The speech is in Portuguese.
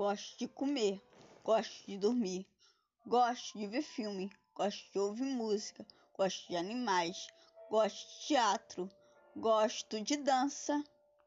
Gosto de comer, gosto de dormir, gosto de ver filme, gosto de ouvir música, gosto de animais, gosto de teatro, gosto de dança.